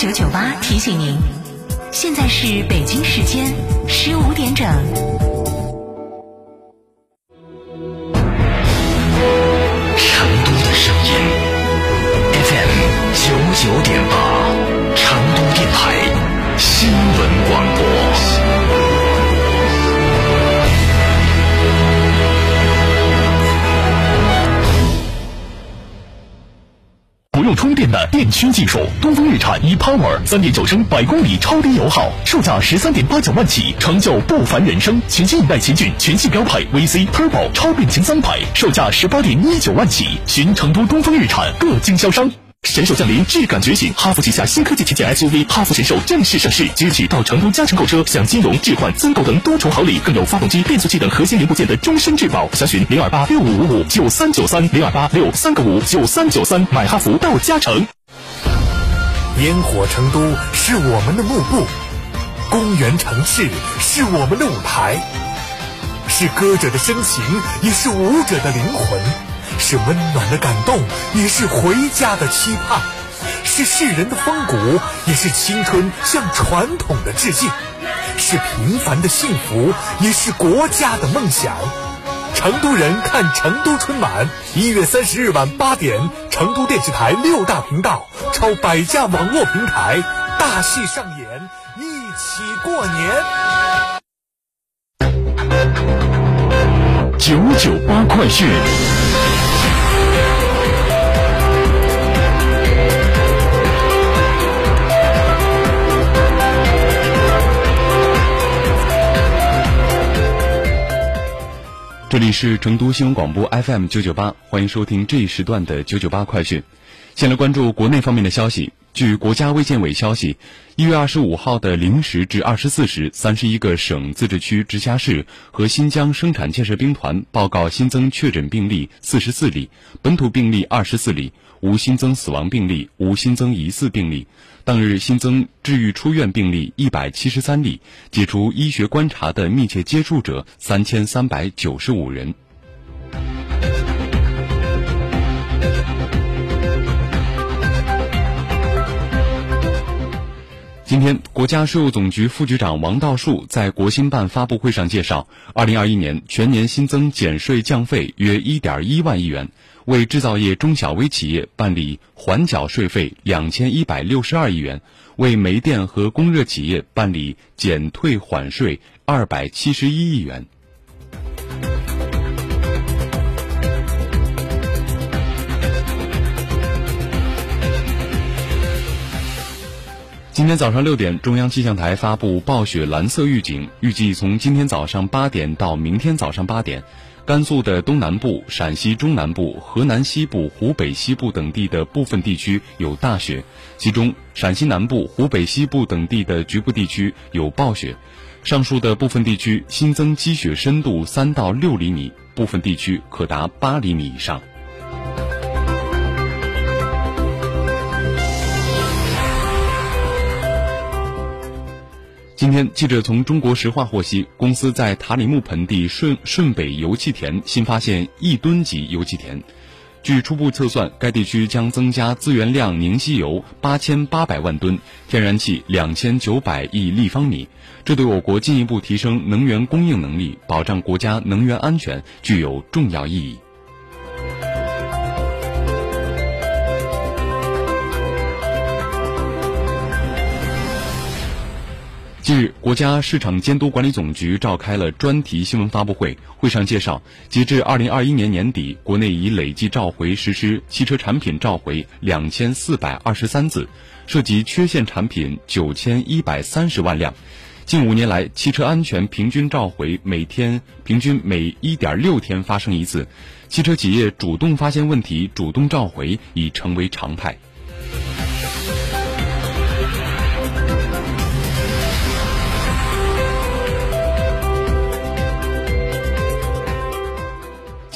九九八提醒您，现在是北京时间十五点整。的电驱技术，东风日产 ePower 三点九升百公里超低油耗，售价十三点八九万起，成就不凡人生。全新一代奇骏全系标配 VC Turbo 超变擎三排，售价十八点一九万起，寻成都东风日产各经销商。神兽降临，质感觉醒，哈弗旗下新科技旗舰 SUV 哈弗神兽正式上市，即日起到成都嘉诚购车，享金融、置换、增购等多重好礼，更有发动机、变速器等核心零部件的终身质保。详询零二八六五五五九三九三零二八六三个五九三九三，买哈弗到嘉诚。烟火成都是我们的幕布，公园城市是我们的舞台，是歌者的深情，也是舞者的灵魂。是温暖的感动，也是回家的期盼；是世人的风骨，也是青春向传统的致敬；是平凡的幸福，也是国家的梦想。成都人看成都春晚，一月三十日晚八点，成都电视台六大频道超百家网络平台，大戏上演，一起过年。九九八快讯。这里是成都新闻广播 FM 九九八，欢迎收听这一时段的九九八快讯。先来关注国内方面的消息。据国家卫健委消息，一月二十五号的零时至二十四时，三十一个省、自治区、直辖市和新疆生产建设兵团报告新增确诊病例四十四例，本土病例二十四例，无新增死亡病例，无新增疑似病例。当日新增治愈出院病例一百七十三例，解除医学观察的密切接触者三千三百九十五人。今天，国家税务总局副局长王道树在国新办发布会上介绍，二零二一年全年新增减税降费约一点一万亿元，为制造业中小微企业办理缓缴税费两千一百六十二亿元，为煤电和供热企业办理减退缓税二百七十一亿元。今天早上六点，中央气象台发布暴雪蓝色预警，预计从今天早上八点到明天早上八点，甘肃的东南部、陕西中南部、河南西部、湖北西部等地的部分地区有大雪，其中陕西南部、湖北西部等地的局部地区有暴雪。上述的部分地区新增积雪深度三到六厘米，部分地区可达八厘米以上。今天，记者从中国石化获悉，公司在塔里木盆地顺顺北油气田新发现一吨级油气田。据初步测算，该地区将增加资源量凝析油八千八百万吨，天然气两千九百亿立方米。这对我国进一步提升能源供应能力、保障国家能源安全具有重要意义。近日，国家市场监督管理总局召开了专题新闻发布会，会上介绍，截至二零二一年年底，国内已累计召回实施汽车产品召回两千四百二十三次，涉及缺陷产品九千一百三十万辆。近五年来，汽车安全平均召回每天平均每一点六天发生一次，汽车企业主动发现问题、主动召回已成为常态。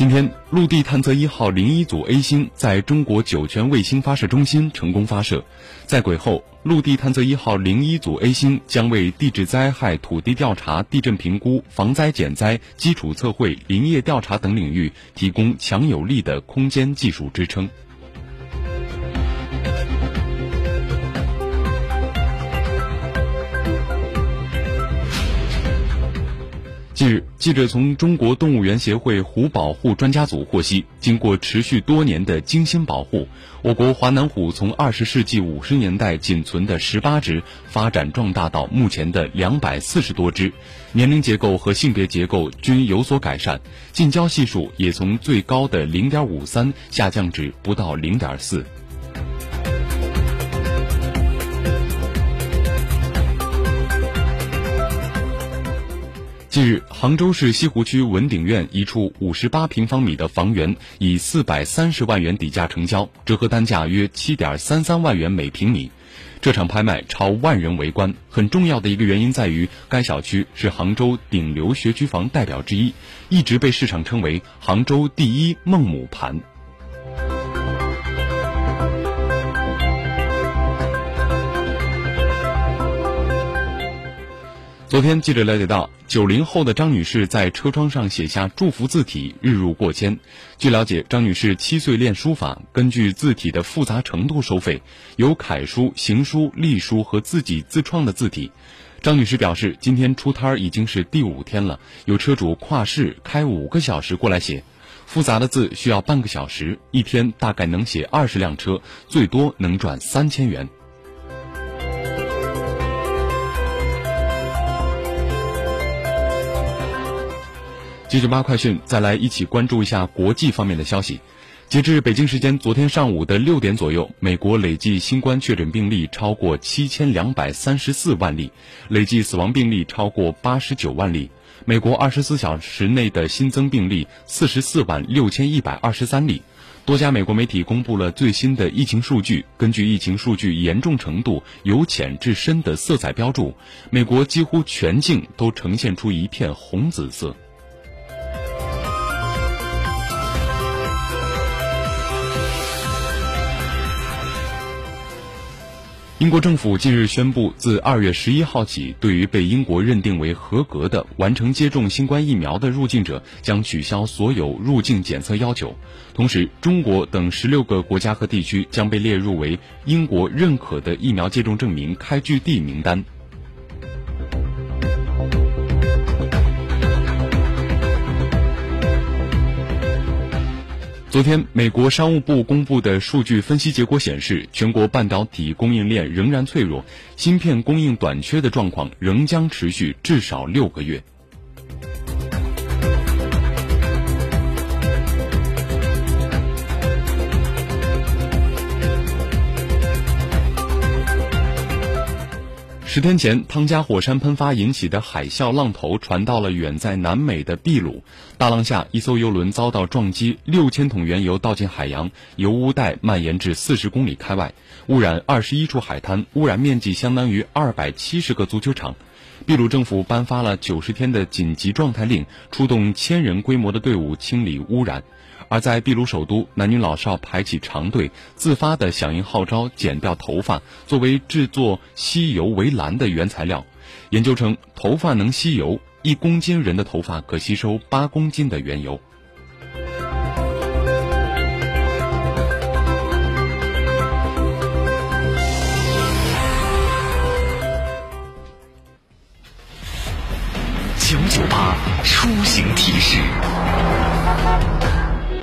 今天，陆地探测一号零一组 A 星在中国酒泉卫星发射中心成功发射。在轨后，陆地探测一号零一组 A 星将为地质灾害、土地调查、地震评估、防灾减灾、基础测绘、林业调查等领域提供强有力的空间技术支撑。近日，记者从中国动物园协会虎保护专家组获悉，经过持续多年的精心保护，我国华南虎从二十世纪五十年代仅存的十八只，发展壮大到目前的两百四十多只，年龄结构和性别结构均有所改善，近交系数也从最高的零点五三下降至不到零点四。日，杭州市西湖区文鼎苑一处五十八平方米的房源以四百三十万元底价成交，折合单价约七点三三万元每平米。这场拍卖超万人围观，很重要的一个原因在于，该小区是杭州顶流学区房代表之一，一直被市场称为杭州第一孟母盘。昨天，记者了解到，九零后的张女士在车窗上写下祝福字体，日入过千。据了解，张女士七岁练书法，根据字体的复杂程度收费，有楷书、行书、隶书和自己自创的字体。张女士表示，今天出摊儿已经是第五天了，有车主跨市开五个小时过来写，复杂的字需要半个小时，一天大概能写二十辆车，最多能赚三千元。九九八快讯，再来一起关注一下国际方面的消息。截至北京时间昨天上午的六点左右，美国累计新冠确诊病例超过七千两百三十四万例，累计死亡病例超过八十九万例。美国二十四小时内的新增病例四十四万六千一百二十三例。多家美国媒体公布了最新的疫情数据，根据疫情数据严重程度由浅至深的色彩标注，美国几乎全境都呈现出一片红紫色。英国政府近日宣布，自二月十一号起，对于被英国认定为合格的、完成接种新冠疫苗的入境者，将取消所有入境检测要求。同时，中国等十六个国家和地区将被列入为英国认可的疫苗接种证明开具地名单。昨天，美国商务部公布的数据分析结果显示，全国半导体供应链仍然脆弱，芯片供应短缺的状况仍将持续至少六个月。十天前，汤加火山喷发引起的海啸浪头传到了远在南美的秘鲁。大浪下，一艘油轮遭到撞击，六千桶原油倒进海洋，油污带蔓延至四十公里开外，污染二十一处海滩，污染面积相当于二百七十个足球场。秘鲁政府颁发了九十天的紧急状态令，出动千人规模的队伍清理污染。而在秘鲁首都，男女老少排起长队，自发的响应号召，剪掉头发，作为制作吸油围栏的原材料。研究称，头发能吸油，一公斤人的头发可吸收八公斤的原油。九九八出行提示。